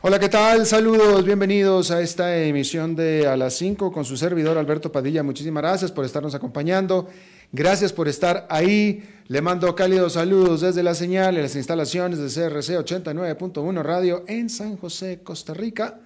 Hola, ¿qué tal? Saludos, bienvenidos a esta emisión de A las 5 con su servidor Alberto Padilla. Muchísimas gracias por estarnos acompañando. Gracias por estar ahí. Le mando cálidos saludos desde la señal y las instalaciones de CRC 89.1 Radio en San José, Costa Rica,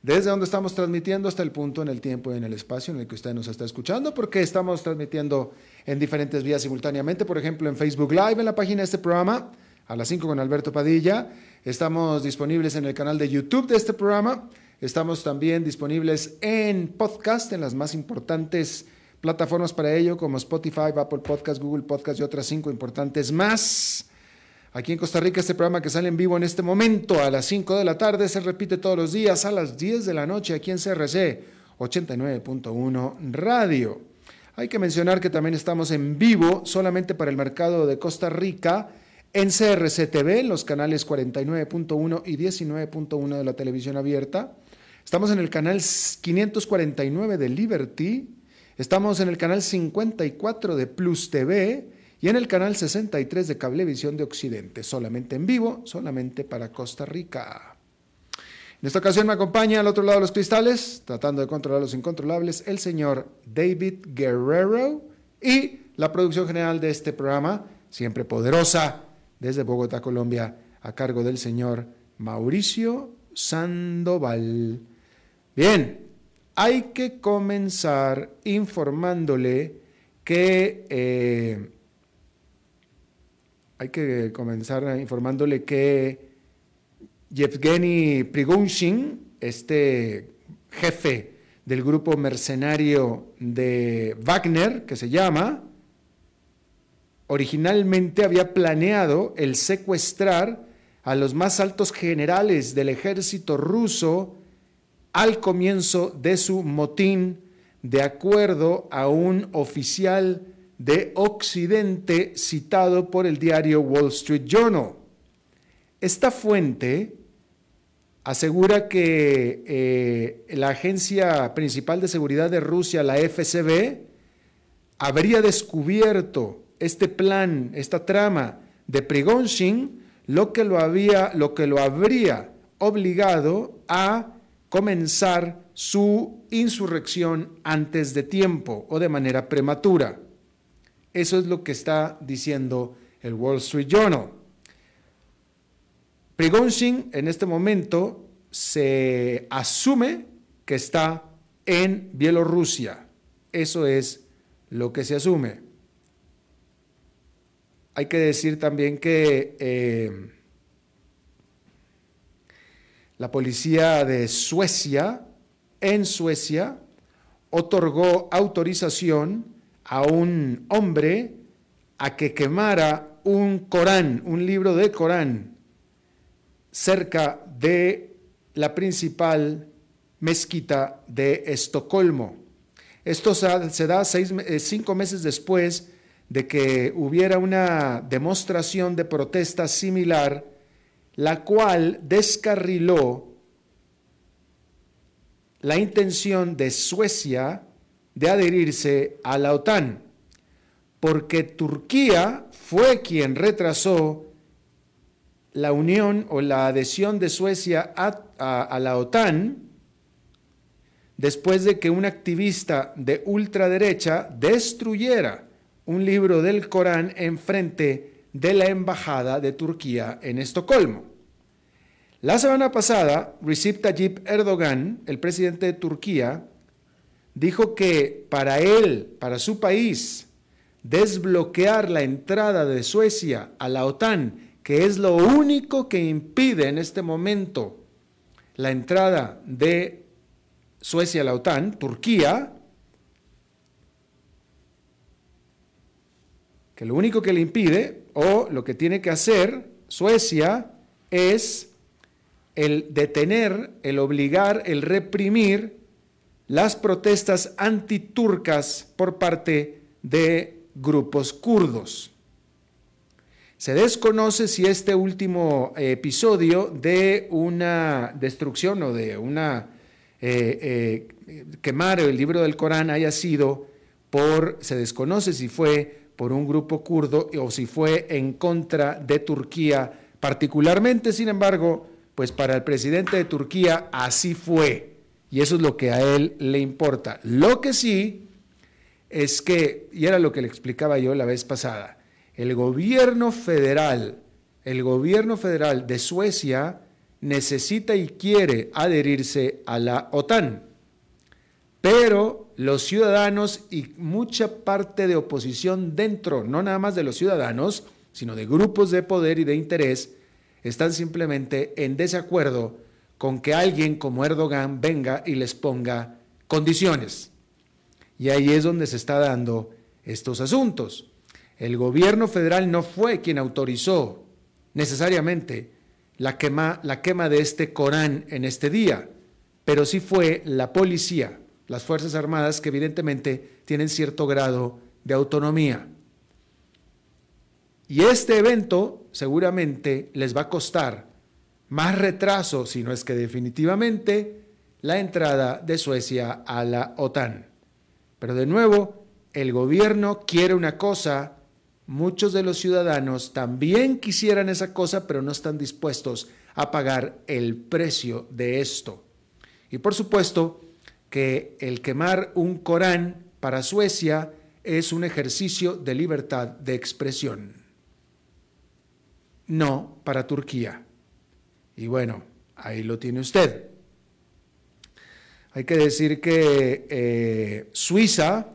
desde donde estamos transmitiendo hasta el punto en el tiempo y en el espacio en el que usted nos está escuchando, porque estamos transmitiendo en diferentes vías simultáneamente, por ejemplo en Facebook Live, en la página de este programa, a las 5 con Alberto Padilla. Estamos disponibles en el canal de YouTube de este programa. Estamos también disponibles en podcast, en las más importantes plataformas para ello, como Spotify, Apple Podcast, Google Podcast y otras cinco importantes más. Aquí en Costa Rica, este programa que sale en vivo en este momento a las 5 de la tarde se repite todos los días a las 10 de la noche aquí en CRC 89.1 Radio. Hay que mencionar que también estamos en vivo solamente para el mercado de Costa Rica en CRC TV, los canales 49.1 y 19.1 de la televisión abierta. Estamos en el canal 549 de Liberty. Estamos en el canal 54 de Plus TV y en el canal 63 de Cablevisión de Occidente, solamente en vivo, solamente para Costa Rica. En esta ocasión me acompaña al otro lado de los cristales, tratando de controlar los incontrolables, el señor David Guerrero y la producción general de este programa, siempre poderosa, desde Bogotá, Colombia, a cargo del señor Mauricio Sandoval. Bien, hay que comenzar informándole que eh, hay que comenzar informándole que Yevgeny Prigozhin, este jefe del grupo mercenario de Wagner, que se llama, originalmente había planeado el secuestrar a los más altos generales del ejército ruso al comienzo de su motín, de acuerdo a un oficial de Occidente citado por el diario Wall Street Journal. Esta fuente asegura que eh, la agencia principal de seguridad de Rusia, la FSB, habría descubierto este plan, esta trama de Prigozhin, lo que lo, había, lo que lo habría obligado a comenzar su insurrección antes de tiempo o de manera prematura. Eso es lo que está diciendo el Wall Street Journal. Prigozhin en este momento se asume que está en Bielorrusia. Eso es lo que se asume. Hay que decir también que eh, la policía de Suecia, en Suecia, otorgó autorización a un hombre a que quemara un Corán, un libro de Corán, cerca de la principal mezquita de Estocolmo. Esto se da eh, cinco meses después de que hubiera una demostración de protesta similar, la cual descarriló la intención de Suecia de adherirse a la OTAN. porque Turquía fue quien retrasó la unión o la adhesión de Suecia a, la OTAN después de que un activista de ultraderecha destruyera un libro del Corán en frente de la embajada de Turquía en Estocolmo. La semana pasada, Recep Tayyip Erdogan, el presidente de Turquía, dijo que para él, para su país, desbloquear la entrada de Suecia a la OTAN que es lo único que impide en este momento la entrada de Suecia a la OTAN, Turquía, que lo único que le impide o lo que tiene que hacer Suecia es el detener, el obligar, el reprimir las protestas antiturcas por parte de grupos kurdos. Se desconoce si este último eh, episodio de una destrucción o de una eh, eh, quemar el libro del Corán haya sido por, se desconoce si fue por un grupo kurdo o si fue en contra de Turquía particularmente, sin embargo, pues para el presidente de Turquía así fue y eso es lo que a él le importa. Lo que sí es que, y era lo que le explicaba yo la vez pasada, el gobierno federal, el gobierno federal de Suecia necesita y quiere adherirse a la OTAN. Pero los ciudadanos y mucha parte de oposición dentro, no nada más de los ciudadanos, sino de grupos de poder y de interés, están simplemente en desacuerdo con que alguien como Erdogan venga y les ponga condiciones. Y ahí es donde se está dando estos asuntos. El gobierno federal no fue quien autorizó necesariamente la quema, la quema de este Corán en este día, pero sí fue la policía, las Fuerzas Armadas, que evidentemente tienen cierto grado de autonomía. Y este evento seguramente les va a costar más retraso, si no es que definitivamente, la entrada de Suecia a la OTAN. Pero de nuevo, el gobierno quiere una cosa muchos de los ciudadanos también quisieran esa cosa, pero no están dispuestos a pagar el precio de esto. Y por supuesto que el quemar un Corán para Suecia es un ejercicio de libertad de expresión. No para Turquía. Y bueno, ahí lo tiene usted. Hay que decir que eh, Suiza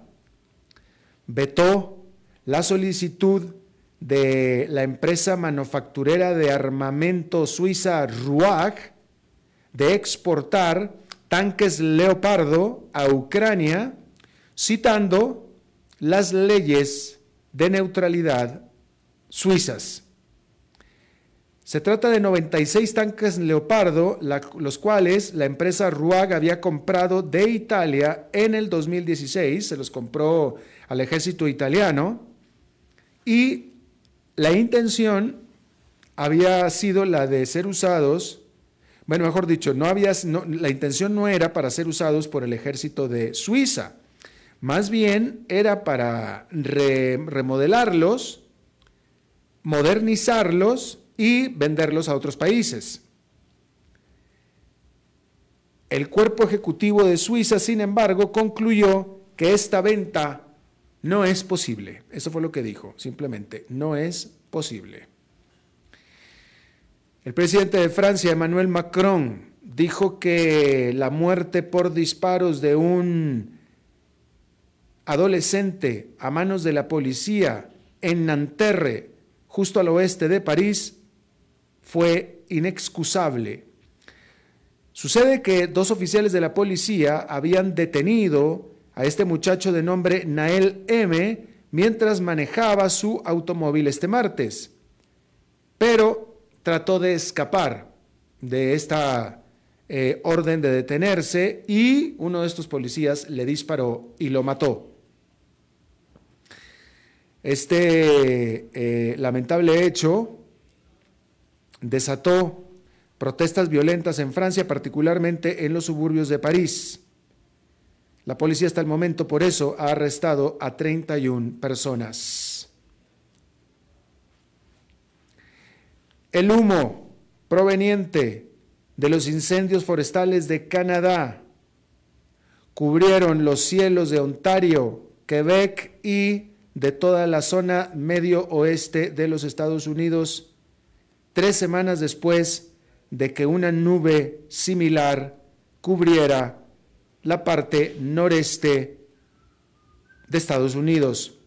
vetó la solicitud de la empresa manufacturera de armamento suiza RUAG de exportar tanques Leopardo a Ucrania, citando las leyes de neutralidad suizas. Se trata de 96 tanques Leopardo, los cuales la empresa RUAG había comprado de Italia en el 2016, se los compró al ejército italiano, y la intención había sido la de ser usados, bueno, mejor dicho, la intención no era para ser usados por el ejército de Suiza, más bien era para remodelarlos, modernizarlos y venderlos a otros países. El cuerpo ejecutivo de Suiza, sin embargo, concluyó que esta venta no es posible. Eso fue lo que dijo, simplemente, no es posible. El presidente de Francia, Emmanuel Macron, dijo que la muerte por disparos de un adolescente a manos de la policía en Nanterre, justo al oeste de París, fue inexcusable. Sucede que dos oficiales de la policía habían detenido a este muchacho de nombre Nael M mientras manejaba su automóvil este martes, pero trató de escapar de esta eh, orden de detenerse y uno de estos policías le disparó y lo mató. Este eh, lamentable hecho desató protestas violentas en Francia, particularmente en los suburbios de París. La policía hasta el momento por eso ha arrestado a 31 personas. El humo proveniente de los incendios forestales de Canadá cubrieron los cielos de Ontario, Quebec y de toda la zona medio oeste de los Estados Unidos, tres semanas después de que una nube similar cubriera la parte noreste de Estados Unidos.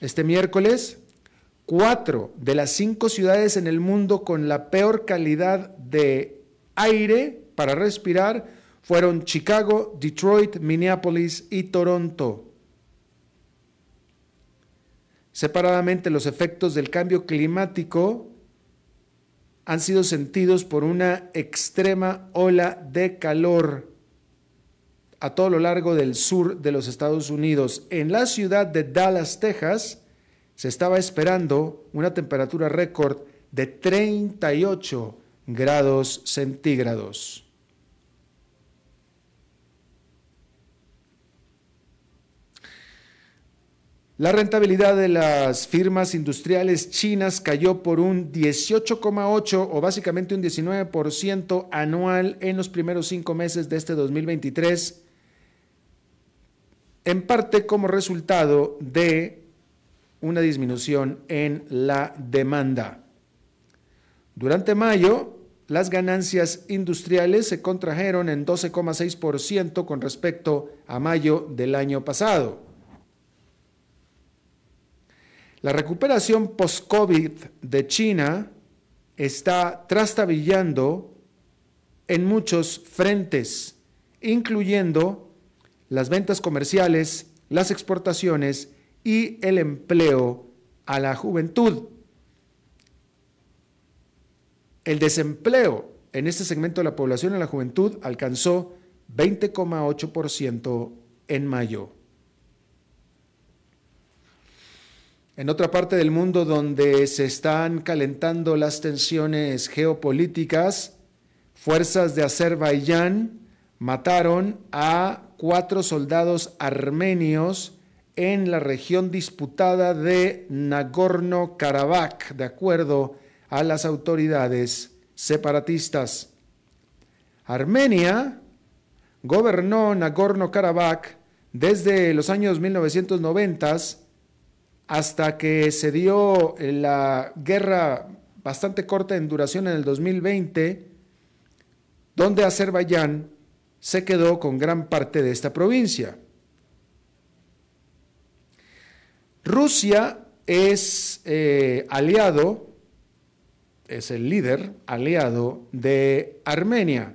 Este miércoles, cuatro de las cinco ciudades en el mundo con la peor calidad de aire para respirar fueron Chicago, Detroit, Minneapolis y Toronto. Separadamente, los efectos del cambio climático han sido sentidos por una extrema ola de calor a todo lo largo del sur de los Estados Unidos. En la ciudad de Dallas, Texas, se estaba esperando una temperatura récord de 38 grados centígrados. La rentabilidad de las firmas industriales chinas cayó por un 18,8 o básicamente un 19% anual en los primeros cinco meses de este 2023, en parte como resultado de una disminución en la demanda. Durante mayo, las ganancias industriales se contrajeron en 12,6% con respecto a mayo del año pasado. La recuperación post-COVID de China está trastabillando en muchos frentes, incluyendo las ventas comerciales, las exportaciones y el empleo a la juventud. El desempleo en este segmento de la población en la juventud alcanzó 20,8% en mayo. En otra parte del mundo donde se están calentando las tensiones geopolíticas, fuerzas de Azerbaiyán mataron a cuatro soldados armenios en la región disputada de Nagorno-Karabakh, de acuerdo a las autoridades separatistas. Armenia gobernó Nagorno-Karabakh desde los años 1990 hasta que se dio la guerra bastante corta en duración en el 2020, donde Azerbaiyán se quedó con gran parte de esta provincia. Rusia es eh, aliado, es el líder aliado de Armenia.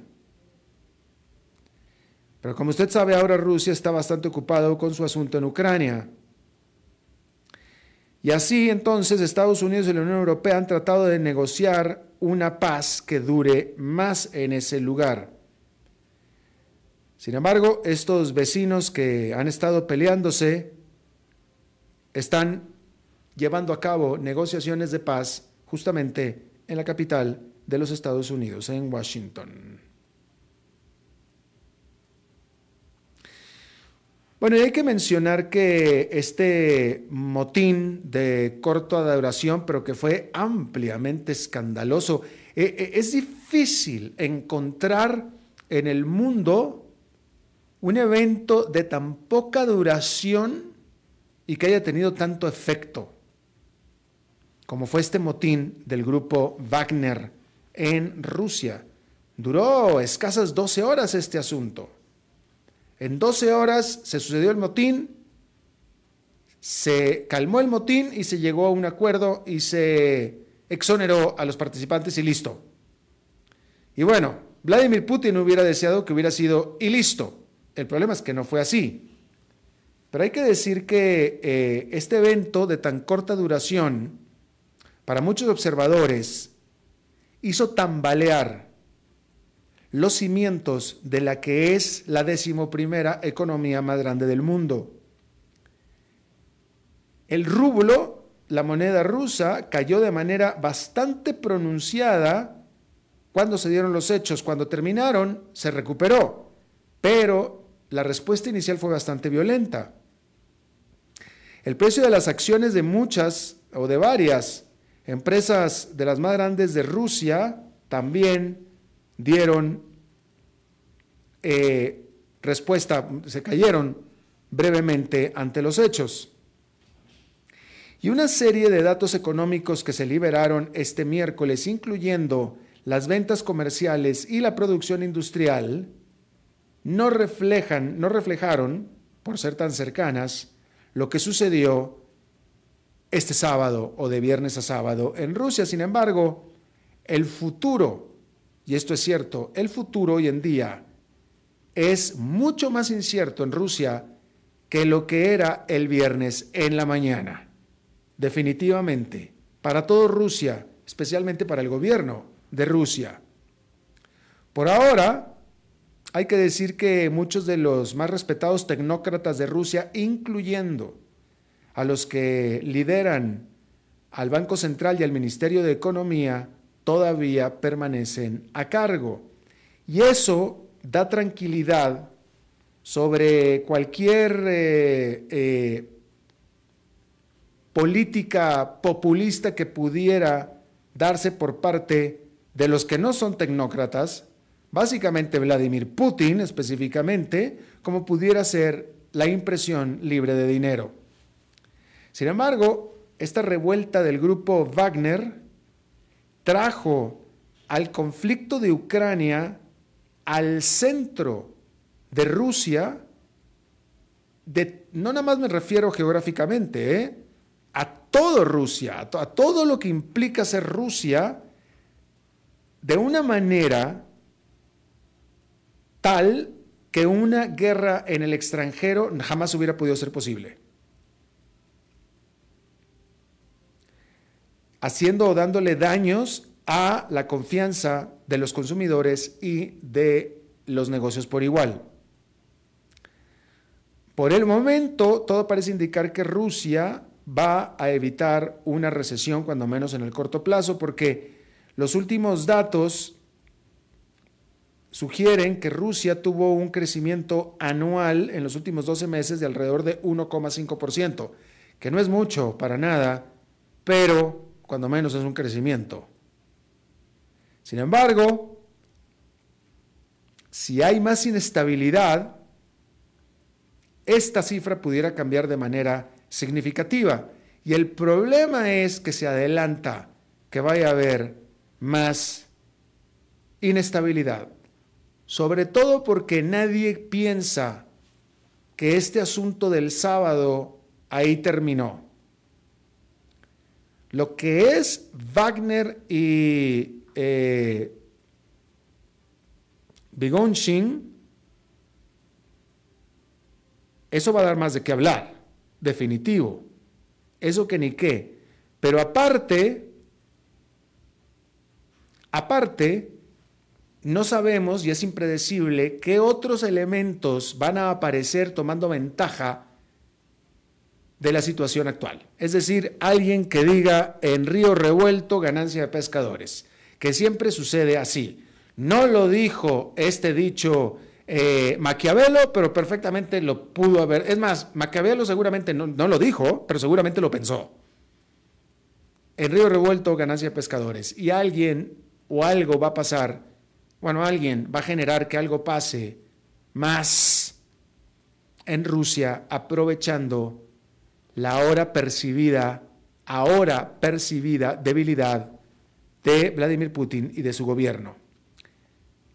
Pero como usted sabe, ahora Rusia está bastante ocupado con su asunto en Ucrania. Y así entonces Estados Unidos y la Unión Europea han tratado de negociar una paz que dure más en ese lugar. Sin embargo, estos vecinos que han estado peleándose están llevando a cabo negociaciones de paz justamente en la capital de los Estados Unidos, en Washington. Bueno, y hay que mencionar que este motín de corta duración, pero que fue ampliamente escandaloso, eh, eh, es difícil encontrar en el mundo un evento de tan poca duración y que haya tenido tanto efecto, como fue este motín del grupo Wagner en Rusia. Duró escasas 12 horas este asunto. En 12 horas se sucedió el motín, se calmó el motín y se llegó a un acuerdo y se exoneró a los participantes y listo. Y bueno, Vladimir Putin hubiera deseado que hubiera sido y listo. El problema es que no fue así. Pero hay que decir que eh, este evento de tan corta duración, para muchos observadores, hizo tambalear los cimientos de la que es la decimoprimera economía más grande del mundo. El rublo, la moneda rusa, cayó de manera bastante pronunciada cuando se dieron los hechos. Cuando terminaron, se recuperó, pero la respuesta inicial fue bastante violenta. El precio de las acciones de muchas o de varias Empresas de las más grandes de Rusia también dieron eh, respuesta, se cayeron brevemente ante los hechos. Y una serie de datos económicos que se liberaron este miércoles, incluyendo las ventas comerciales y la producción industrial, no reflejan, no reflejaron, por ser tan cercanas, lo que sucedió este sábado o de viernes a sábado en Rusia. Sin embargo, el futuro, y esto es cierto, el futuro hoy en día es mucho más incierto en Rusia que lo que era el viernes en la mañana. Definitivamente, para todo Rusia, especialmente para el gobierno de Rusia. Por ahora, hay que decir que muchos de los más respetados tecnócratas de Rusia, incluyendo a los que lideran al Banco Central y al Ministerio de Economía, todavía permanecen a cargo. Y eso da tranquilidad sobre cualquier eh, eh, política populista que pudiera darse por parte de los que no son tecnócratas, básicamente Vladimir Putin específicamente, como pudiera ser la impresión libre de dinero. Sin embargo, esta revuelta del grupo Wagner trajo al conflicto de Ucrania al centro de Rusia, de, no nada más me refiero geográficamente, ¿eh? a todo Rusia, a todo lo que implica ser Rusia, de una manera tal que una guerra en el extranjero jamás hubiera podido ser posible. Haciendo o dándole daños a la confianza de los consumidores y de los negocios por igual. Por el momento, todo parece indicar que Rusia va a evitar una recesión, cuando menos en el corto plazo, porque los últimos datos sugieren que Rusia tuvo un crecimiento anual en los últimos 12 meses de alrededor de 1,5%, que no es mucho para nada, pero cuando menos es un crecimiento. Sin embargo, si hay más inestabilidad, esta cifra pudiera cambiar de manera significativa. Y el problema es que se adelanta que vaya a haber más inestabilidad, sobre todo porque nadie piensa que este asunto del sábado ahí terminó. Lo que es Wagner y eh, eso va a dar más de qué hablar, definitivo. Eso que ni qué. Pero aparte, aparte, no sabemos y es impredecible qué otros elementos van a aparecer tomando ventaja de la situación actual. Es decir, alguien que diga en río revuelto ganancia de pescadores, que siempre sucede así. No lo dijo este dicho eh, Maquiavelo, pero perfectamente lo pudo haber. Es más, Maquiavelo seguramente no, no, lo dijo, pero seguramente lo pensó. En río revuelto ganancia de pescadores. Y alguien o algo va a pasar, bueno, alguien va a generar que algo pase más en Rusia aprovechando la ahora percibida, ahora percibida debilidad de Vladimir Putin y de su gobierno.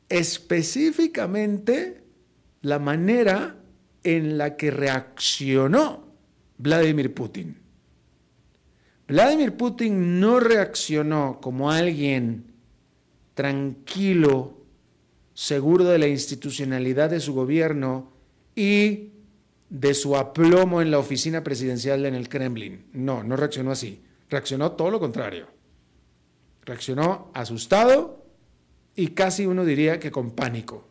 Específicamente la manera en la que reaccionó Vladimir Putin. Vladimir Putin no reaccionó como alguien tranquilo, seguro de la institucionalidad de su gobierno y de su aplomo en la oficina presidencial en el Kremlin. No, no reaccionó así. Reaccionó todo lo contrario. Reaccionó asustado y casi uno diría que con pánico.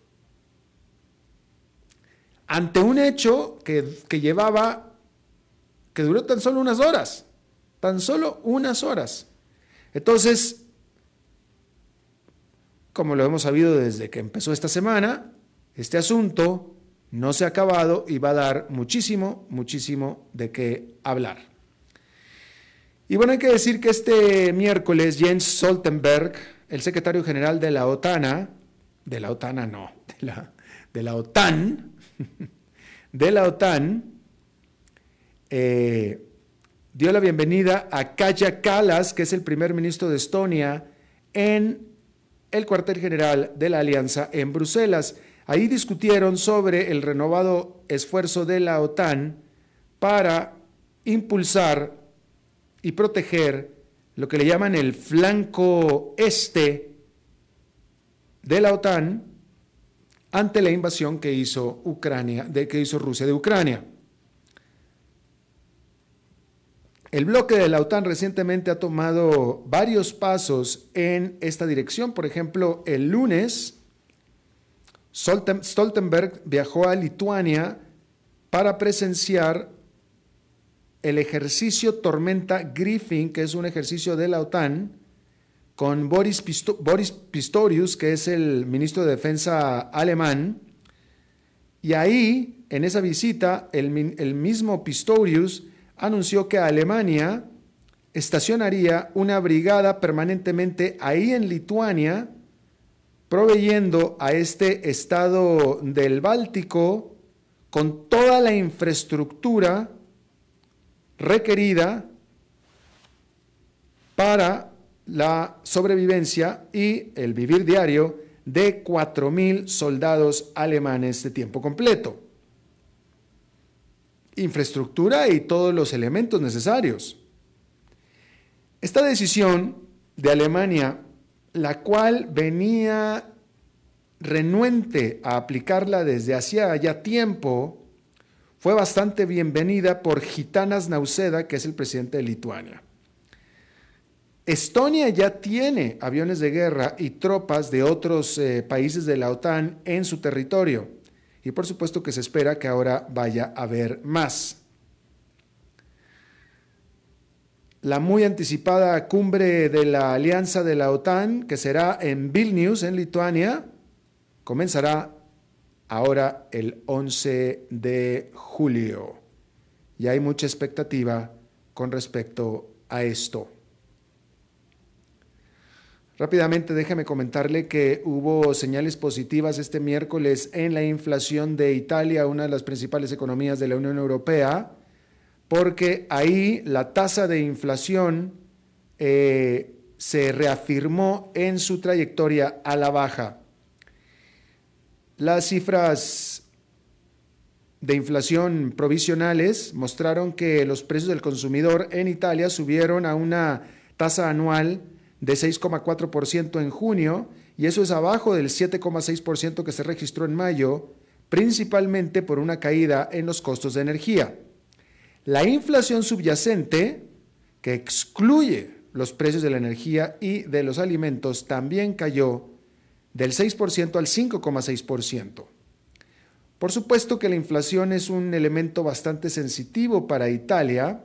Ante un hecho que, que llevaba, que duró tan solo unas horas, tan solo unas horas. Entonces, como lo hemos sabido desde que empezó esta semana, este asunto no se ha acabado y va a dar muchísimo, muchísimo de qué hablar. Y bueno, hay que decir que este miércoles Jens Stoltenberg, el secretario general de la OTAN, de la OTAN no, de la, OTAN, de la OTAN, eh, dio la bienvenida a Kaja Kallas, que es el primer ministro de Estonia, en el cuartel general de la Alianza en Bruselas. Ahí discutieron sobre el renovado esfuerzo de la OTAN para impulsar y proteger lo que le llaman el flanco este de la OTAN ante la invasión que hizo que hizo Rusia de Ucrania. El bloque de la OTAN recientemente ha tomado varios pasos en esta dirección. Por ejemplo, el lunes, Stoltenberg viajó a Lituania para presenciar el ejercicio Tormenta Griffin, que es un ejercicio de la OTAN, con Boris, Pistorius, que es el ministro de Defensa alemán. Y ahí, en esa visita, el mismo Pistorius anunció que Alemania estacionaría una brigada permanentemente ahí en Lituania, proveyendo a este estado del Báltico con toda la infraestructura requerida para la sobrevivencia y el vivir diario de 4.000 soldados alemanes de tiempo completo infraestructura y todos los elementos necesarios. Esta decisión de Alemania, la cual venía renuente a aplicarla desde hacía ya tiempo, fue bastante bienvenida por Gitanas Nauseda, que es el presidente de Lituania. Estonia ya tiene aviones de guerra y tropas de otros eh, países de la OTAN en su territorio y por supuesto que se espera que ahora vaya a haber más. La muy anticipada cumbre de la Alianza de la OTAN, que será en Vilnius, en Lituania, comenzará ahora el 11 de julio. Y hay mucha expectativa con respecto a esto. Rápidamente déjeme comentarle que hubo señales positivas este miércoles en la inflación de Italia, una de las principales economías de la Unión Europea, porque ahí la tasa de inflación eh, se reafirmó en su trayectoria a la baja. Las cifras de inflación provisionales mostraron que los precios del consumidor en Italia subieron a una tasa anual de 6,4% en junio y eso es abajo del 7,6% que se registró en mayo, principalmente por una caída en los costos de energía. La inflación subyacente, que excluye los precios de la energía y de los alimentos, también cayó del 6% al 5,6%. Por supuesto que la inflación es un elemento bastante sensitivo para Italia.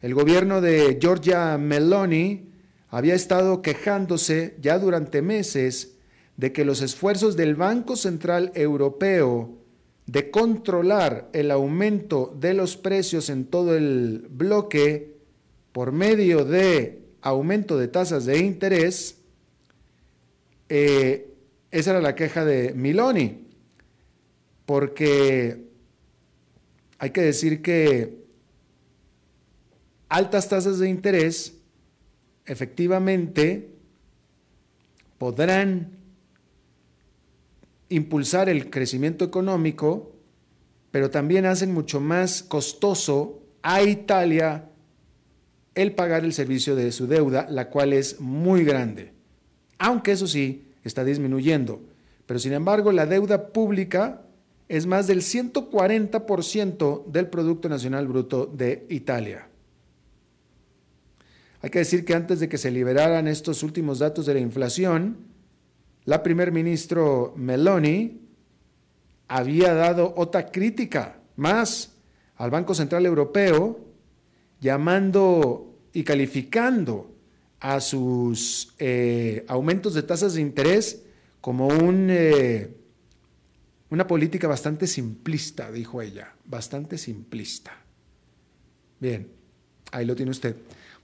El gobierno de Giorgia Meloni había estado quejándose ya durante meses de que los esfuerzos del Banco Central Europeo de controlar el aumento de los precios en todo el bloque por medio de aumento de tasas de interés, eh, esa era la queja de Miloni, porque hay que decir que altas tasas de interés efectivamente podrán impulsar el crecimiento económico, pero también hacen mucho más costoso a Italia el pagar el servicio de su deuda, la cual es muy grande, aunque eso sí está disminuyendo. Pero sin embargo, la deuda pública es más del 140% del Producto Nacional Bruto de Italia. Hay que decir que antes de que se liberaran estos últimos datos de la inflación, la primer ministro Meloni había dado otra crítica más al Banco Central Europeo, llamando y calificando a sus eh, aumentos de tasas de interés como eh, una política bastante simplista, dijo ella, bastante simplista. Bien, ahí lo tiene usted.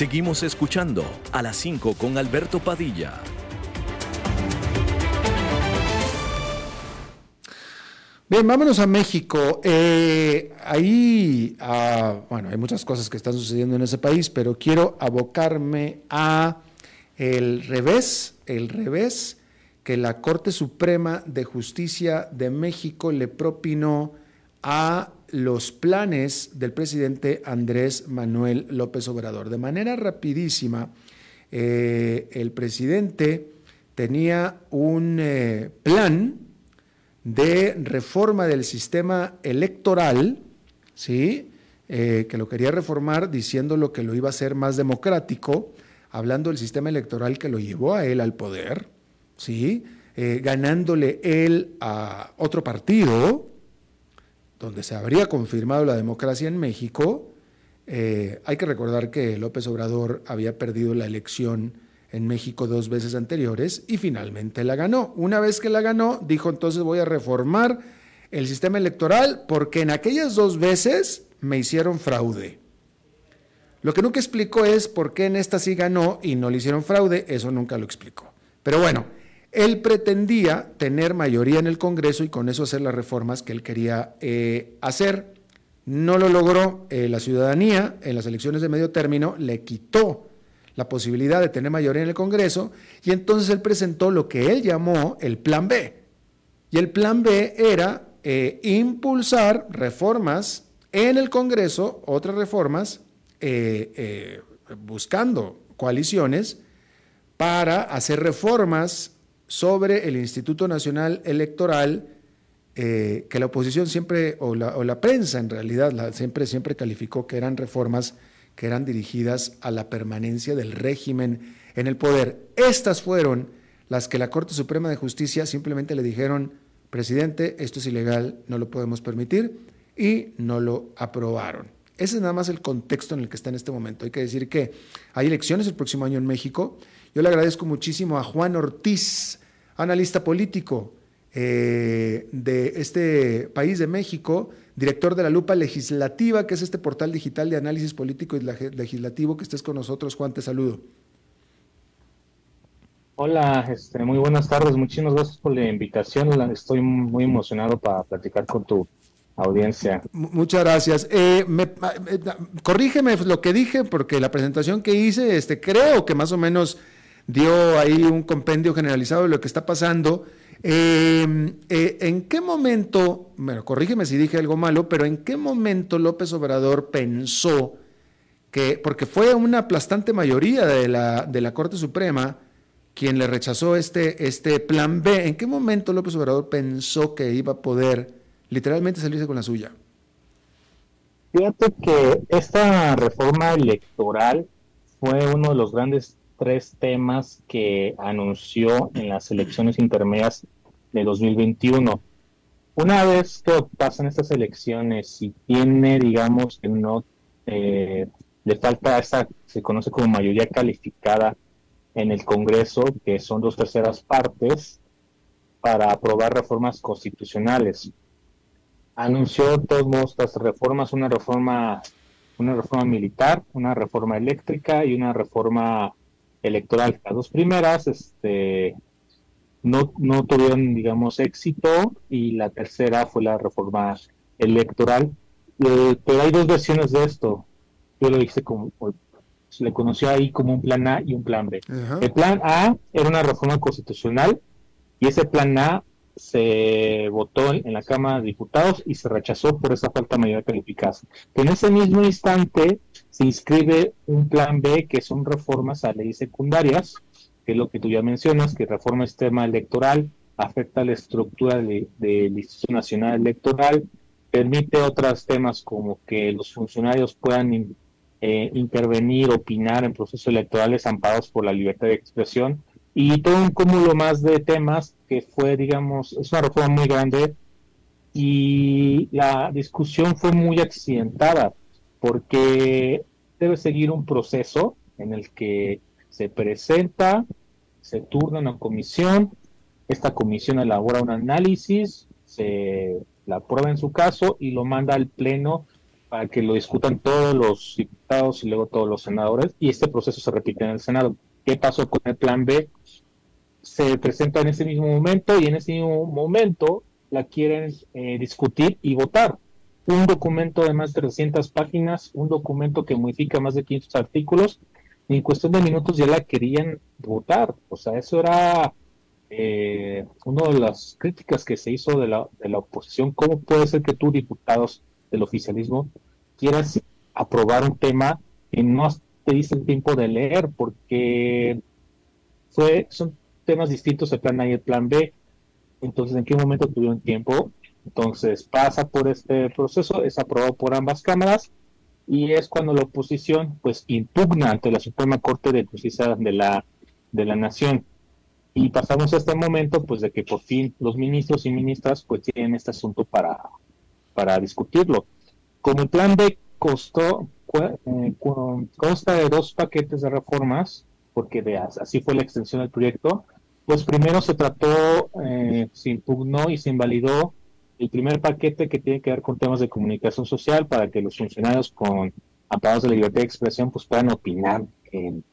Seguimos escuchando a las 5 con Alberto Padilla. Bien, vámonos a México. Eh, ahí, ah, bueno, hay muchas cosas que están sucediendo en ese país, pero quiero abocarme a el revés, el revés que la Corte Suprema de Justicia de México le propinó a los planes del presidente Andrés Manuel López Obrador. De manera rapidísima, eh, el presidente tenía un eh, plan de reforma del sistema electoral, ¿sí? Eh, que lo quería reformar diciendo que lo iba a hacer más democrático, hablando del sistema electoral que lo llevó a él al poder, ¿sí? ganándole él a otro partido, donde se habría confirmado la democracia en México, eh, hay que recordar que López Obrador había perdido la elección en México dos veces anteriores y finalmente la ganó. Una vez que la ganó, dijo entonces voy a reformar el sistema electoral porque en aquellas dos veces me hicieron fraude. Lo que nunca explicó es por qué en esta sí ganó y no le hicieron fraude, eso nunca lo explicó. Pero bueno, él pretendía tener mayoría en el Congreso y con eso hacer las reformas que él quería eh, hacer. No lo logró. Eh, la ciudadanía en las elecciones de medio término le quitó la posibilidad de tener mayoría en el Congreso y entonces él presentó lo que él llamó el Plan B. Y el Plan B era eh, impulsar reformas en el Congreso, otras reformas, buscando coaliciones para hacer reformas sobre el Instituto Nacional Electoral, eh, que la oposición siempre, o la, prensa en realidad, siempre, siempre calificó que eran reformas que eran dirigidas a la permanencia del régimen en el poder. Estas fueron las que la Corte Suprema de Justicia simplemente le dijeron, presidente, esto es ilegal, no lo podemos permitir, y no lo aprobaron. Ese es nada más el contexto en el que está en este momento. Hay que decir que hay elecciones el próximo año en México. Yo le agradezco muchísimo a Juan Ortiz, analista político eh, de este país de México, director de la Lupa Legislativa, que es este portal digital de análisis político y legislativo, que estés con nosotros. Juan, te saludo. Hola, este, muy buenas tardes, muchísimas gracias por la invitación. Estoy muy emocionado para platicar con tu audiencia. Muchas gracias. Eh, corrígeme lo que dije, porque la presentación que hice, este, creo que más o menos dio ahí un compendio generalizado de lo que está pasando. Em, eh, ¿En qué momento, bueno, corrígeme si dije algo malo, pero en qué momento López Obrador pensó que, porque fue una aplastante mayoría de la, de la Corte Suprema quien le rechazó este, este plan B, ¿en qué momento López Obrador pensó que iba a poder literalmente salirse con la suya? Fíjate que esta reforma electoral fue uno de los grandes tres temas que anunció en las elecciones intermedias de 2021. Una vez que pasan estas elecciones y tiene, digamos, que no eh, le falta esa, se conoce como mayoría calificada en el Congreso, que son dos terceras partes, para aprobar reformas constitucionales. Anunció todos modos estas reformas, una reforma, una reforma militar, una reforma eléctrica y una reforma electoral. Las dos primeras este, no, no tuvieron, digamos, éxito y la tercera fue la reforma electoral. Eh, pero hay dos versiones de esto. Yo lo hice como, se le conoció ahí como un plan A y un plan B. El plan A era una reforma constitucional y ese plan A se votó en la Cámara de Diputados y se rechazó por esa falta de mayoría calificada. En ese mismo instante se inscribe un plan B que son reformas a leyes secundarias que es lo que tú ya mencionas, que reforma el sistema electoral, afecta la estructura del de, Instituto Nacional Electoral, permite otros temas como que los funcionarios puedan eh, intervenir, opinar en procesos electorales amparados por la libertad de expresión y todo un cúmulo más de temas que fue, digamos, es una reforma muy grande y la discusión fue muy accidentada porque debe seguir un proceso en el que se presenta, se turna una comisión, esta comisión elabora un análisis, se la aprueba en su caso y lo manda al pleno para que lo discutan todos los diputados y luego todos los senadores y este proceso se repite en el Senado. ¿Qué pasó con el plan B? Se presenta en ese mismo momento y en ese mismo momento la quieren eh, discutir y votar. Un documento de más de 300 páginas, un documento que modifica más de 500 artículos, y en cuestión de minutos ya la querían votar. O sea, eso era eh, una de las críticas que se hizo de la, de la oposición. ¿Cómo puede ser que tú, diputados del oficialismo, quieras aprobar un tema que no te diste tiempo de leer? Porque fue, son temas distintos el plan A y el plan B entonces, ¿en qué momento tuvieron tiempo? Entonces, pasa por este proceso, es aprobado por ambas cámaras y es cuando la oposición pues impugna ante la Suprema Corte de Justicia de la, de la Nación. Y pasamos a este momento pues de que por fin los ministros y ministras pues tienen este asunto para, para discutirlo. Como el plan B costó, eh, consta de dos paquetes de reformas, porque así fue la extensión del proyecto, pues primero se trató, eh, se impugnó y se invalidó el primer paquete que tiene que ver con temas de comunicación social para que los funcionarios con amparados de la libertad de expresión pues puedan opinar en,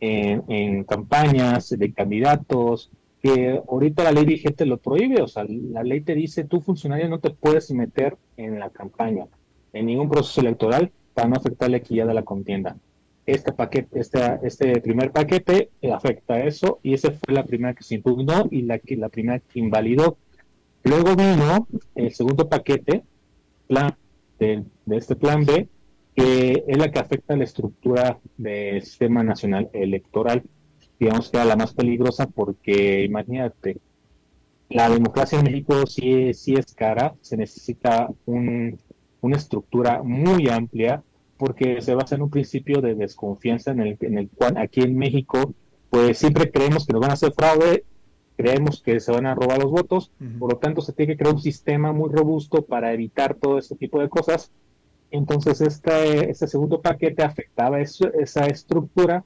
en, campañas de candidatos, que ahorita la ley vigente lo prohíbe, o sea, la ley te dice, tú funcionario no te puedes meter en la campaña, en ningún proceso electoral para no afectar la equidad de la contienda este paquete, este, este primer paquete afecta a eso y esa fue la primera que se impugnó y la la primera que invalidó. Luego vino el segundo paquete, plan de, este plan B, que es la que afecta la estructura del sistema nacional electoral. Digamos que era la más peligrosa porque imagínate, la democracia en México sí, sí es cara, se necesita un, una estructura muy amplia porque se basa en un principio de desconfianza en el, en el cual aquí en México, pues siempre creemos que nos van a hacer fraude, creemos que se van a robar los votos, por lo tanto se tiene que crear un sistema muy robusto para evitar todo este tipo de cosas. Entonces este, este segundo paquete afectaba esa estructura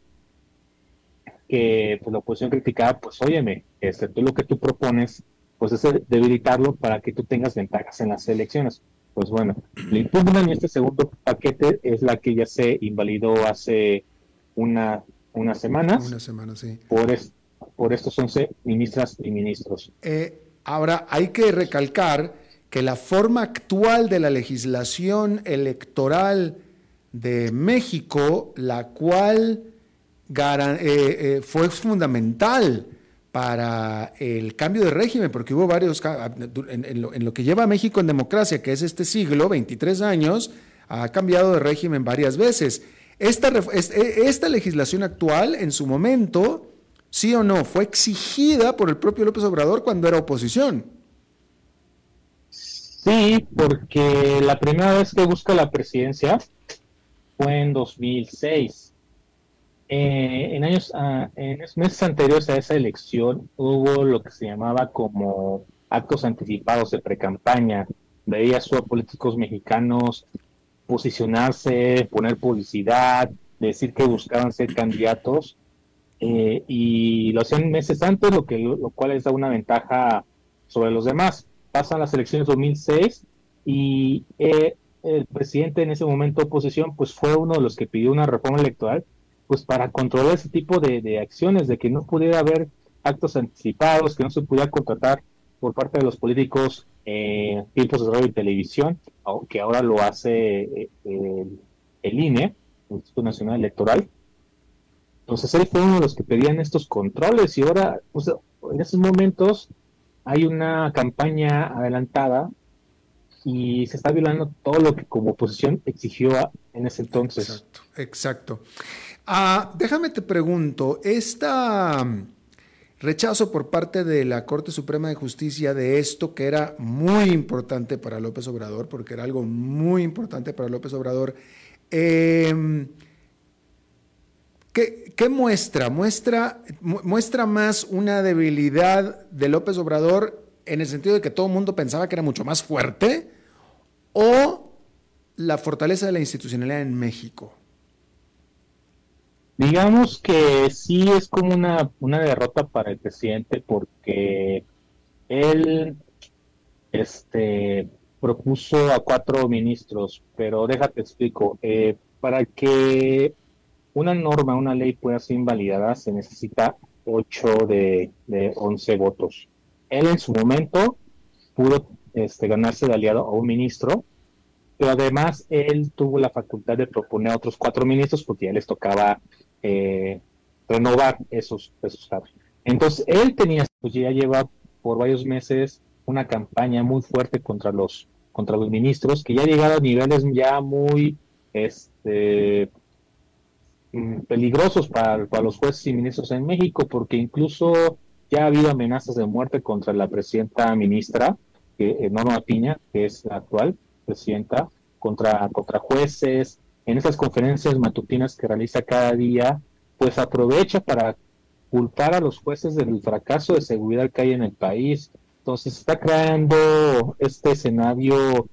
que pues, la oposición criticaba, pues óyeme, este, tú lo que tú propones, pues es debilitarlo para que tú tengas ventajas en las elecciones pues bueno, la impugnan y este segundo paquete es la que ya se invalidó hace una, unas semanas. Una semana, sí. Por, por estos 11 ministras y ministros. Eh, ahora, hay que recalcar que la forma actual de la legislación electoral de México, la cual eh, eh, fue fundamental para el cambio de régimen, porque hubo varios, en, lo, que lleva México en democracia, que es este siglo, 23 años, ha cambiado de régimen varias veces. Esta, e, esta legislación actual, en su momento, sí o no, fue exigida por el propio López Obrador cuando era oposición. Sí, porque la primera vez que busca la presidencia fue en 2006 eh, en años, ah, en meses anteriores a esa elección hubo lo que se llamaba como actos anticipados de precampaña. Veías a políticos mexicanos posicionarse, poner publicidad, decir que buscaban ser candidatos eh, y lo hacían meses antes, lo que lo cual les da una ventaja sobre los demás. Pasan las elecciones 2006 y eh, el presidente en ese momento oposición pues fue uno de los que pidió una reforma electoral pues para controlar ese tipo de, acciones, de que no pudiera haber actos anticipados, que no se pudiera contratar por parte de los políticos eh, de radio y televisión, que ahora lo hace eh, el, INE, el Instituto Nacional Electoral. Entonces él fue uno de los que pedían estos controles y ahora, pues, en esos momentos hay una campaña adelantada y se está violando todo lo que como oposición exigió en ese entonces. Exacto. Ah, déjame te pregunto, este rechazo por parte de la Corte Suprema de Justicia de esto que era muy importante para López Obrador, porque era algo muy importante para López Obrador, eh, ¿Qué, muestra? muestra? Muestra más una debilidad de López Obrador en el sentido de que todo el mundo pensaba que era mucho más fuerte o la fortaleza de la institucionalidad en México. Digamos que sí es como una, una derrota para el presidente porque él este, propuso a cuatro ministros, pero déjate explico, eh, para que una norma, una ley pueda ser invalidada, se necesita 8 de, de 11 votos. Él en su momento pudo este, ganarse de aliado a un ministro, pero además él tuvo la facultad de proponer a otros cuatro ministros porque ya les tocaba eh, renovar esos, esos. Entonces él tenía, pues ya lleva por varios meses una campaña muy fuerte contra los contra los ministros que ya llegado a niveles ya muy este Mm, peligrosos para, los jueces y ministros en México, porque incluso ya ha habido amenazas de muerte contra la presidenta ministra, que, eh, Norma Piña, que es la actual presidenta, contra, contra jueces. En esas conferencias matutinas que realiza cada día, pues aprovecha para culpar a los jueces del fracaso de seguridad que hay en el país. Entonces está creando este escenario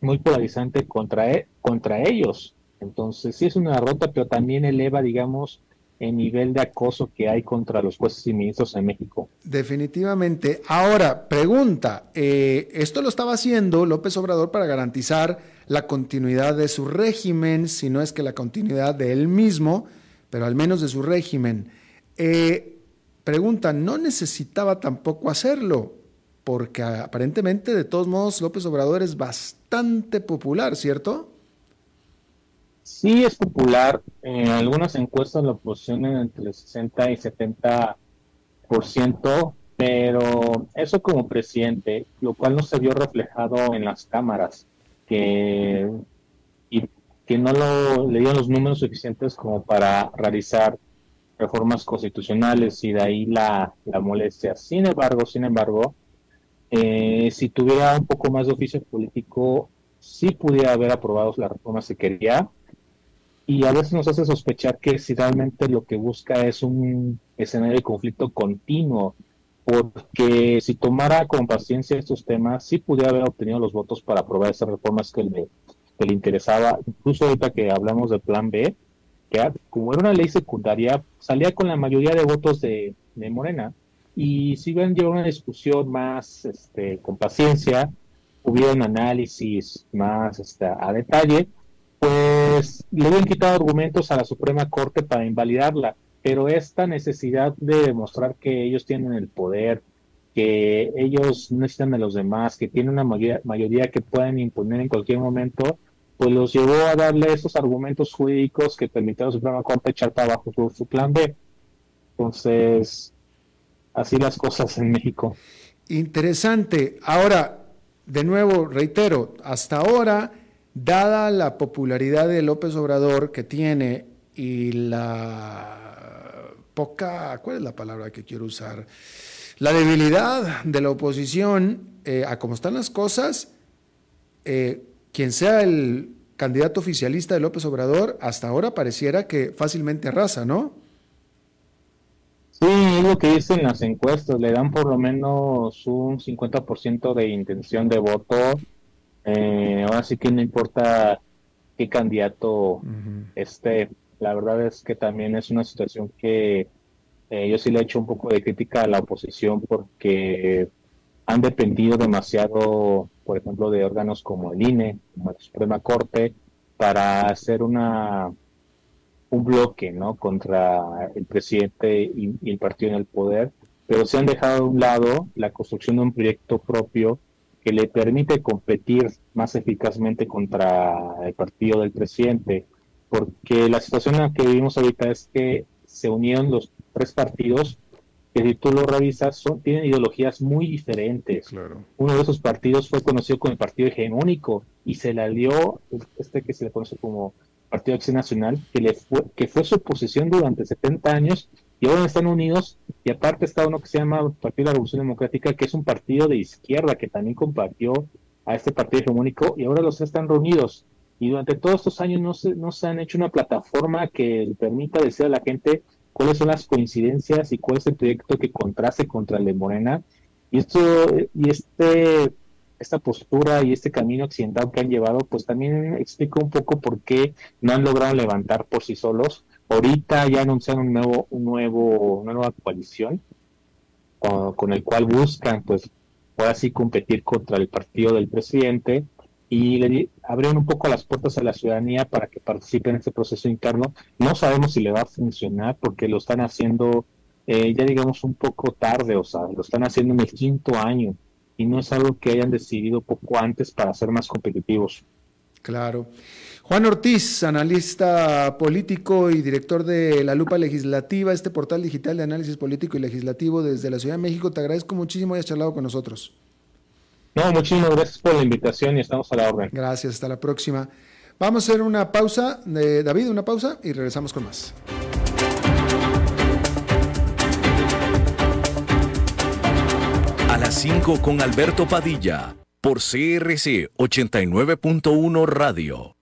muy polarizante contra, e, contra ellos. Entonces, sí es una derrota, pero también eleva, digamos, el nivel de acoso que hay contra los jueces y ministros en México. Definitivamente. Ahora, pregunta, eh, esto lo estaba haciendo López Obrador para garantizar la continuidad de su régimen, si no es que la continuidad de él mismo, pero al menos de su régimen. Eh, pregunta, no necesitaba tampoco hacerlo, porque aparentemente, de todos modos, López Obrador es bastante popular, ¿cierto? Sí es popular. En algunas encuestas lo posicionan entre 60 y 70%, pero eso como presidente, lo cual no se vio reflejado en las cámaras, que, y que no le dieron los números suficientes como para realizar reformas constitucionales y de ahí la, la molestia. Sin embargo, sin embargo, eh, si tuviera un poco más de oficio político, sí pudiera haber aprobado las reformas que quería y a veces nos hace sospechar que si realmente lo que busca es un escenario de conflicto continuo, porque si tomara con paciencia estos temas, sí pudiera haber obtenido los votos para aprobar esas reformas que le, interesaba, incluso ahorita que hablamos del plan B, que como era una ley secundaria, salía con la mayoría de votos de, Morena, y si hubieran llevado una discusión más este, con paciencia, hubiera un análisis más este, a detalle, pues le habían quitado argumentos a la Suprema Corte para invalidarla, pero esta necesidad de demostrar que ellos tienen el poder, que ellos necesitan de los demás, que tienen una mayoría, que pueden imponer en cualquier momento, pues los llevó a darle esos argumentos jurídicos que permitieron a la Suprema Corte echar para abajo su, su plan B. Entonces, así las cosas en México. Interesante. Ahora, de nuevo, reitero, hasta ahora Dada la popularidad de López Obrador que tiene y la poca, ¿cuál es la palabra que quiero usar? La debilidad de la oposición, eh, a cómo están las cosas, eh, quien sea el candidato oficialista de López Obrador, hasta ahora pareciera que fácilmente arrasa, ¿no? Sí, es lo que dicen las encuestas, le dan por lo menos un 50% de intención de voto eh, ahora sí que no importa qué candidato esté. La verdad es que también es una situación que eh, yo sí le he hecho un poco de crítica a la oposición porque han dependido demasiado, por ejemplo, de órganos como el INE, como la Suprema Corte, para hacer una un bloque no contra el presidente y, y el partido en el poder, pero se han dejado a un lado la construcción de un proyecto propio que le permite competir más eficazmente contra el partido del presidente, porque la situación en la que vivimos ahorita es que se unieron los tres partidos que si tú lo revisas son, tienen ideologías muy diferentes. Uno de esos partidos fue conocido como el partido hegemónico y se le dio este que se le conoce como Partido Acción Nacional, que, le fue, que fue su oposición durante 70 años y ahora están unidos y aparte está uno que se llama Partido de la Revolución Democrática, que es un partido de izquierda que también compartió a este partido hegemónico y ahora los están reunidos. Y durante todos estos años no se, no se han hecho una plataforma que permita decir a la gente cuáles son las coincidencias y cuál es el proyecto que contraste contra el de Morena. Y esto, y este, esta postura y este camino occidental que han llevado, pues también explica un poco por qué no han logrado levantar por sí solos. Ahorita ya anunciaron un nuevo, un nuevo, una nueva coalición con, con el cual buscan, pues, ahora sí competir contra el partido del presidente y le abrieron un poco las puertas a la ciudadanía para que participe en este proceso interno. No sabemos si le va a funcionar porque lo están haciendo eh, ya digamos un poco tarde, o sea, lo están haciendo en el quinto año y no es algo que hayan decidido poco antes para ser más competitivos. Claro. Juan Ortiz, analista político y director de La Lupa Legislativa, este portal digital de análisis político y legislativo desde la Ciudad de México. Te agradezco muchísimo hayas charlado con nosotros. No, muchísimas gracias por la invitación y estamos a la orden. Gracias, hasta la próxima. Vamos a hacer una pausa, de David, una pausa y regresamos con más. A las 5 con Alberto Padilla, por CRC 89.1 Radio.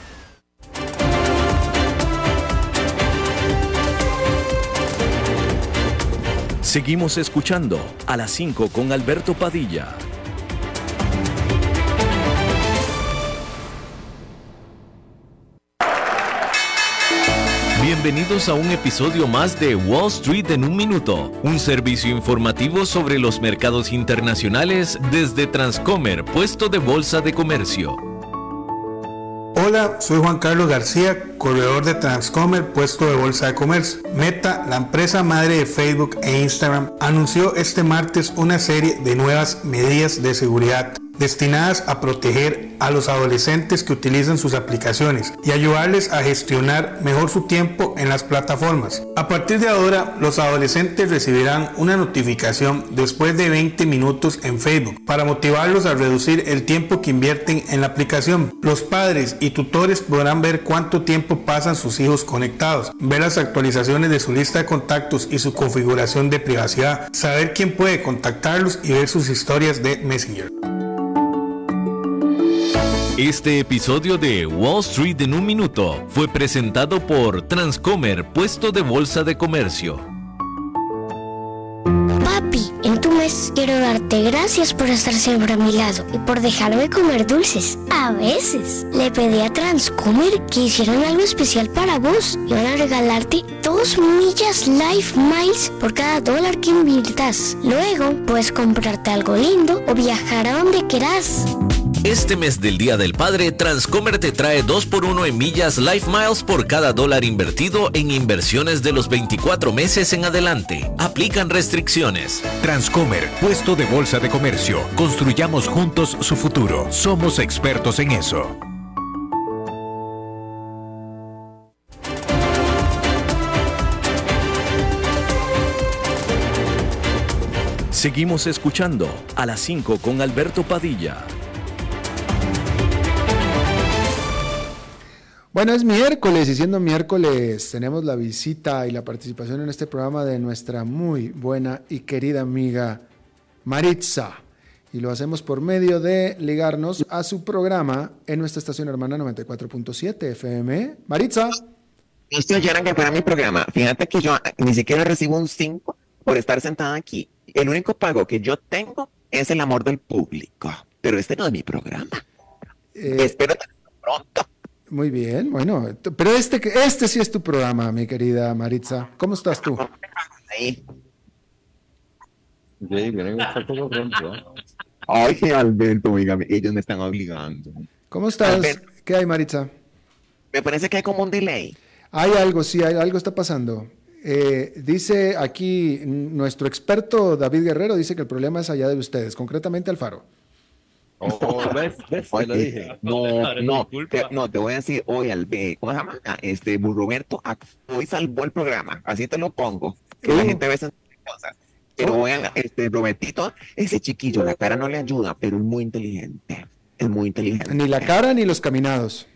Seguimos escuchando a las 5 con Alberto Padilla. Bienvenidos a un episodio más de Wall Street en un minuto, un servicio informativo sobre los mercados internacionales desde Transcomer, puesto de bolsa de comercio. Hola, soy Juan Carlos García, corredor de Transcomer, puesto de Bolsa de Comercio. Meta, la empresa madre de Facebook e Instagram, anunció este martes una serie de nuevas medidas de seguridad destinadas a proteger a los adolescentes que utilizan sus aplicaciones y ayudarles a gestionar mejor su tiempo en las plataformas. A partir de ahora, los adolescentes recibirán una notificación después de 20 minutos en Facebook para motivarlos a reducir el tiempo que invierten en la aplicación. Los padres y tutores podrán ver cuánto tiempo pasan sus hijos conectados, ver las actualizaciones de su lista de contactos y su configuración de privacidad, saber quién puede contactarlos y ver sus historias de Messenger. Este episodio de Wall Street en un minuto fue presentado por Transcomer, puesto de bolsa de comercio. Papi, en tu mes quiero darte gracias por estar siempre a mi lado y por dejarme comer dulces. A veces le pedí a Transcomer que hicieran algo especial para vos y van a regalarte dos millas Life Miles por cada dólar que inviertas. Luego puedes comprarte algo lindo o viajar a donde quieras. Este mes del Día del Padre, Transcomer te trae 2x1 en millas Life Miles por cada dólar invertido en inversiones de los 24 meses en adelante. Aplican restricciones. Transcomer, puesto de bolsa de comercio. Construyamos juntos su futuro. Somos expertos en eso. Seguimos escuchando a las 5 con Alberto Padilla. Bueno, es miércoles y siendo miércoles tenemos la visita y la participación en este programa de nuestra muy buena y querida amiga Maritza. Y lo hacemos por medio de ligarnos a su programa en nuestra estación hermana 94.7 FM. Maritza. Oyeron que para mi programa. Fíjate que yo ni siquiera recibo un 5 por estar sentada aquí. El único pago que yo tengo es el amor del público. Pero este no es mi programa. Eh, Espero pronto. Muy bien, bueno, pero este, este sí es tu programa, mi querida Maritza. ¿Cómo estás tú? Ahí. Ay, Alberto, dígame, ellos me están obligando. ¿Cómo estás? Alberto. ¿Qué hay, Maritza? Me parece que hay como un delay. Hay algo, sí, hay, algo está pasando. Eh, dice aquí nuestro experto David Guerrero, dice que el problema es allá de ustedes, concretamente Alfaro. Oh, ¿ves? ¿ves? Te lo dije. No, no, te, no, te voy a decir, oye, al ¿cómo se llama? Ah, este, Roberto hoy salvó el programa, así te lo pongo, que la gente ve esas cosas. Pero oh. vean, este, Robertito, ese chiquillo, la cara no le ayuda, pero es muy inteligente, es muy inteligente. Ni la cara ni los caminados.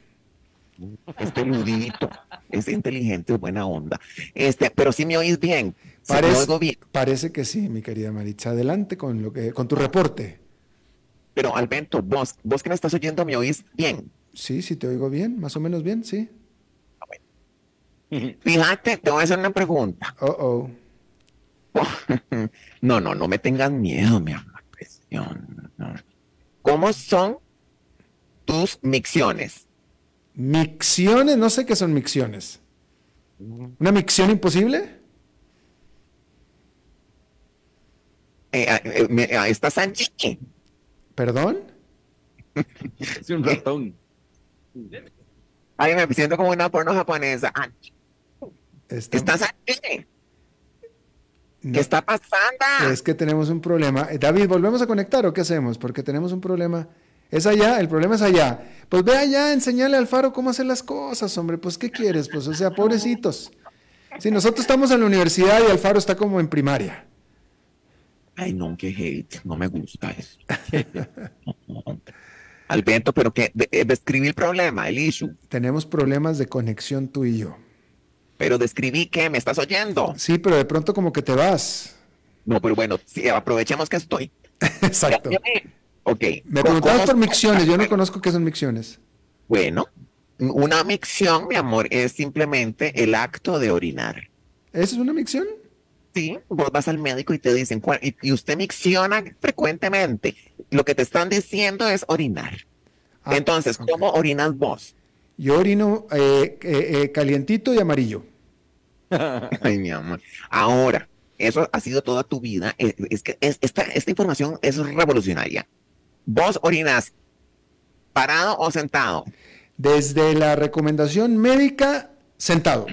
Es peludito, es inteligente, es buena onda. Este, pero si me oís bien. Parece, bien. parece que sí, mi querida Maritza. Adelante con lo que, con tu reporte. Pero Alberto, vos, vos que me estás oyendo, ¿me oís bien? Sí, sí, te oigo bien, más o menos bien, sí. Fíjate, te voy a hacer una pregunta. Oh, oh. no, no, no me tengas miedo, mi amor. ¿Cómo son tus micciones? Micciones, no sé qué son micciones. ¿Una micción imposible? Eh, eh, eh ¿Estás allí? ¿Perdón? es un ratón. Ay, me siento como una porno japonesa. ¿Estás aquí? ¿Qué está pasando? Es que tenemos un problema. Eh, David, ¿volvemos a conectar o qué hacemos? Porque tenemos un problema. Es allá, el problema es allá. Pues ve allá, enseñale al faro cómo hacer las cosas, hombre. Pues, ¿qué quieres? Pues, o sea, pobrecitos. Si nosotros estamos en la universidad y Alfaro está como en primaria. Ay, no, qué hate, no me gusta eso. Alberto, pero que eh, describí el problema, el issue. Tenemos problemas de conexión tú y yo. Pero describí que me estás oyendo. Sí, pero de pronto como que te vas. No, pero bueno, sí, aprovechemos que estoy. Exacto. Ok. Me preguntabas por micciones, yo no conozco qué son micciones. Bueno, una micción, mi amor, es simplemente el acto de orinar. ¿Eso es una micción? Sí, vos vas al médico y te dicen, y, usted micciona frecuentemente. Lo que te están diciendo es orinar. Ah, Entonces, ¿cómo orinas vos? Yo orino eh, eh, eh, calientito y amarillo. Ay, mi amor. Ahora, eso ha sido toda tu vida. Es, que esta, esta información es revolucionaria. ¿Vos orinas parado o sentado? Desde la recomendación médica, sentado.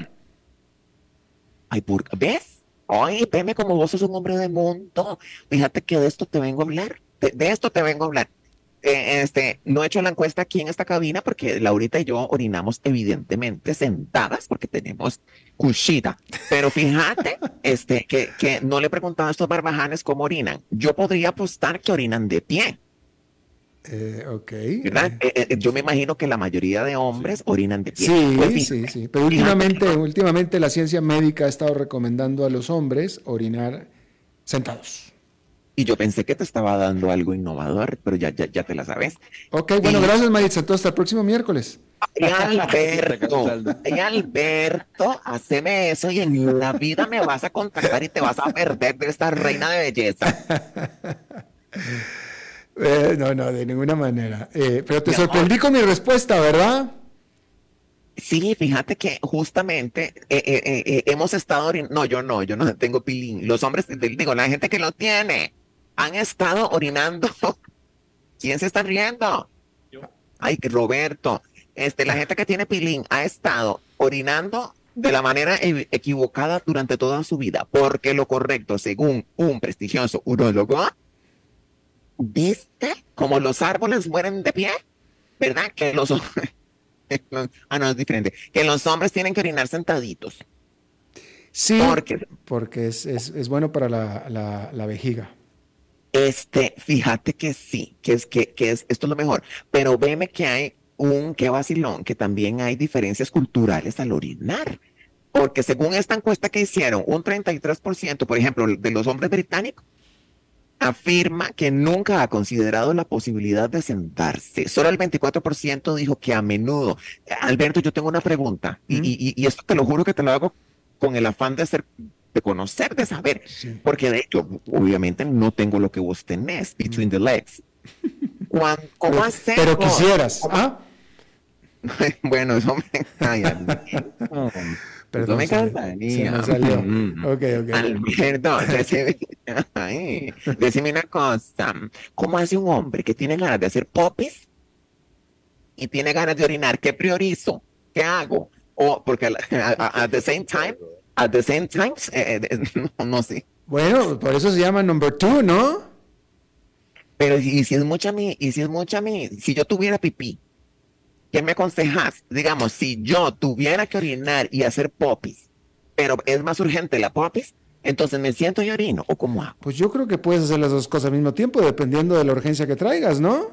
Ay, ¿por, ¿ves? Oye, veme como vos sos un hombre de mundo. Fíjate que de esto te vengo a hablar. De, esto te vengo a hablar. Eh, este, no he hecho la encuesta aquí en esta cabina porque Laurita y yo orinamos evidentemente sentadas porque tenemos cuchita. Pero fíjate, este, que, que no le he preguntado a estos barbajanes cómo orinan. Yo podría apostar que orinan de pie. Eh, ok. Eh, eh, yo me imagino que la mayoría de hombres orinan de pie. Sí, pues sí, sí. Pero últimamente, últimamente la ciencia médica ha estado recomendando a los hombres orinar sentados. Y yo pensé que te estaba dando algo innovador, pero ya, ya, ya te la sabes. Ok, bueno, gracias Maritza. Entonces, hasta el próximo miércoles. Ay, Alberto, ay, Alberto, haceme eso y en la vida me vas a contactar y te vas a perder de esta reina de belleza. Eh, no, no, de ninguna manera. Eh, pero te sorprendí con mi respuesta, ¿verdad? Sí, fíjate que justamente eh, hemos estado, no, yo no, yo no tengo pilín. Los hombres, digo, la gente que lo tiene, han estado orinando. ¿Quién se está riendo? Ay, Roberto, este, la gente que tiene pilín ha estado orinando de la manera e, equivocada durante toda su vida, porque lo correcto, según un prestigioso urólogo, ¿Viste cómo los árboles mueren de pie? ¿Verdad? Que los ah, no, es diferente. Que los hombres tienen que orinar sentaditos. Sí, porque, porque es, es, bueno para la, la, la, vejiga. Este, fíjate que sí, que es que, que es, esto es lo mejor. Pero veme que hay un, qué vacilón, que también hay diferencias culturales al orinar. Porque según esta encuesta que hicieron, un 33%, por ejemplo, de los hombres británicos afirma que nunca ha considerado la posibilidad de sentarse. Solo el 24% dijo que a menudo. Alberto, yo tengo una pregunta y, esto te lo juro que te lo hago con el afán de ser de conocer, de saber, porque de hecho, obviamente no tengo lo que vos tenés between the legs. ¿Cómo hacer? Pero quisieras, ¿ah? bueno, eso me... Perdón, me cansa, niña. salió. ok, ok. Perdón, decime, una cosa. ¿Cómo hace un hombre que tiene ganas de hacer popis y tiene ganas de orinar? ¿Qué priorizo? ¿Qué hago? O porque at the same time, at the same time, eh, eh, no, sé. Bueno, por eso se llama number two, ¿no? Pero y si es mucha mi, y si es mucha mi, si yo tuviera pipí, ¿qué me aconsejas? Digamos, si yo tuviera que orinar y hacer popis, pero es más urgente la popis, entonces me siento y orino, ¿o cómo hago? Pues yo creo que puedes hacer las dos cosas al mismo tiempo, dependiendo de la urgencia que traigas, ¿no?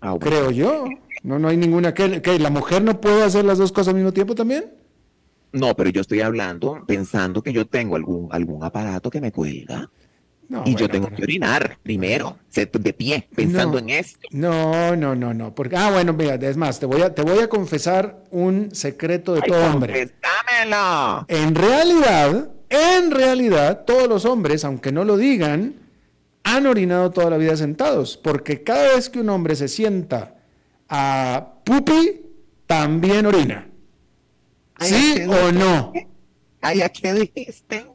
Ah, bueno. Creo yo. No, no hay ninguna que, que la mujer no puede hacer las dos cosas al mismo tiempo también. No, pero yo estoy hablando pensando que yo tengo algún, algún aparato que me cuelga No, y yo tengo pero- que orinar primero, de pie, pensando No. en esto. No, no, no, no. Porque, ah, bueno, mira, es más, te voy a, te voy a confesar un secreto de Ay, todo hombre. En realidad, en realidad, todos los hombres, aunque no lo digan, han orinado toda la vida sentados, porque cada vez que un hombre se sienta a pupi, también orina. ¿Sí o no? Ay, ¿a qué dijiste?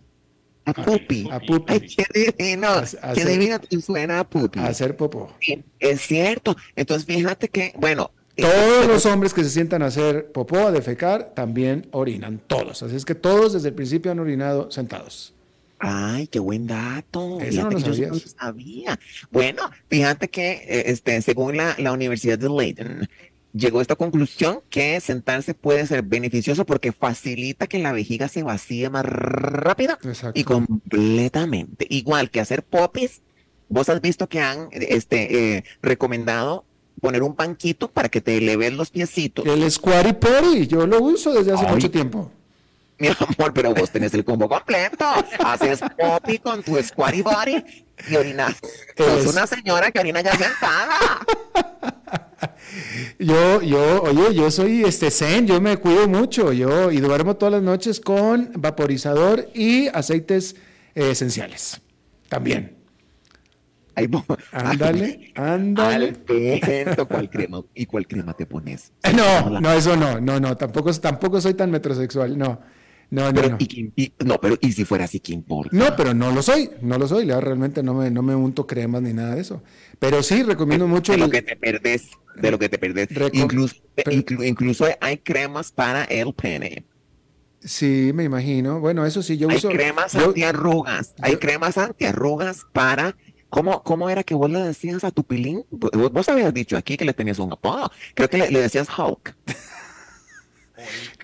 A pupi. A pupi. Ay, qué divino. A- a qué hacer- divino te suena a pupi. A hacer popó. Sí, Es cierto. Entonces, fíjate que, bueno. Todos eh, los hombres que se sientan a hacer popó, a defecar, también orinan, todos. Así es que todos desde el principio han orinado sentados. Ay, qué buen dato. Eso no lo yo no sabía. Bueno, fíjate que eh, este, según la, la Universidad de Leiden, llegó a esta conclusión que sentarse puede ser beneficioso porque facilita que la vejiga se vacíe más rápido Exacto. y completamente. Igual que hacer popis, vos has visto que han este, eh, recomendado poner un banquito para que te eleves los piecitos. El squatty potty, yo lo uso desde hace Ay. mucho tiempo. Mi amor, pero vos tenés el combo completo. Haces popi con tu squatty body y orinas. Sos una señora que orina ya sentada. Yo, yo, oye, yo soy este zen, yo me cuido mucho, yo y duermo todas las noches con vaporizador y aceites eh, esenciales. También. Ay, Ándale, ándale. Alberto, ¿cuál crema? ¿Y cuál crema te pones? Eh, No, no, eso no, no, no, tampoco, tampoco soy tan metrosexual, no, no, no, Pero, no. ¿y, qué- y- no, pero ¿y si fuera así, qué importa? No, pero no lo soy, no lo soy, realmente no me, no me unto cremas ni nada de eso. Pero sí recomiendo mucho de lo el- que te perdés, de lo que te perdés. Incluso, inclu- incluso hay cremas para el pene. Sí, me imagino. Bueno, eso sí, yo Hay uso. cremas yo- antiarrugas. Hay cremas antiarrugas para. ¿Cómo, ¿Cómo era que vos le decías a tu pilín? Vos, vos habías dicho aquí que le tenías un apodo. Creo que le, le decías Hulk.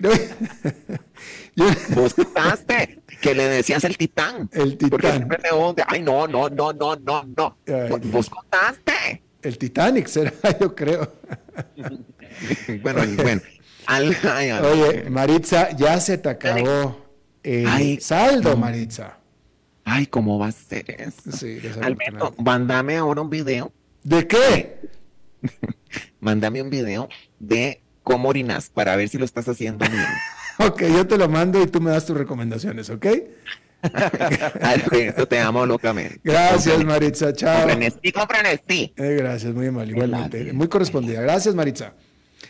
yo- Vos contaste que le decías el titán. El Porque titán. siempre te. Ay, no, no, no, no, no, no. Ay, Vos- Vos contaste. El Titanic será, yo creo. Bueno, bueno. Al- ay, ay, Oye, Maritza, ya se te acabó el Ay, saldo. Maritza. ay, ¿cómo va a ser eso? Sí, Alberto, mándame ahora un video. ¿De qué? Mándame un video de cómo orinas para ver si lo estás haciendo bien. Ok, yo te lo mando y tú me das tus recomendaciones, ¿ok? Alberto, te amo locamente. Gracias, Maritza. Chao. Frenesí, con frenesí. Eh, gracias, muy amable, igualmente. Gracias. Muy correspondida. Gracias, Maritza.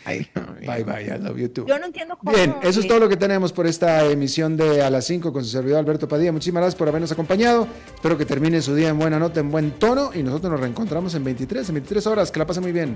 Ay. Bye, bye. I love you too. Yo no entiendo cómo. Bien, eso es todo lo que tenemos por esta emisión de A las 5 con su servidor Alberto Padilla. Muchísimas gracias por habernos acompañado. Espero que termine su día en buena nota, en buen tono. Y nosotros nos reencontramos en 23, en 23 horas. Que la pasen muy bien.